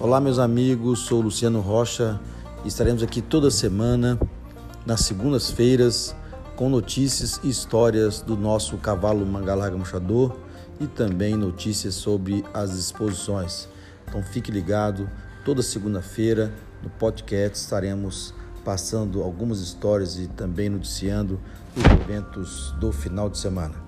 Olá, meus amigos, sou Luciano Rocha estaremos aqui toda semana, nas segundas-feiras, com notícias e histórias do nosso cavalo Mangalarga Machador e também notícias sobre as exposições. Então fique ligado, toda segunda-feira no podcast estaremos passando algumas histórias e também noticiando os eventos do final de semana.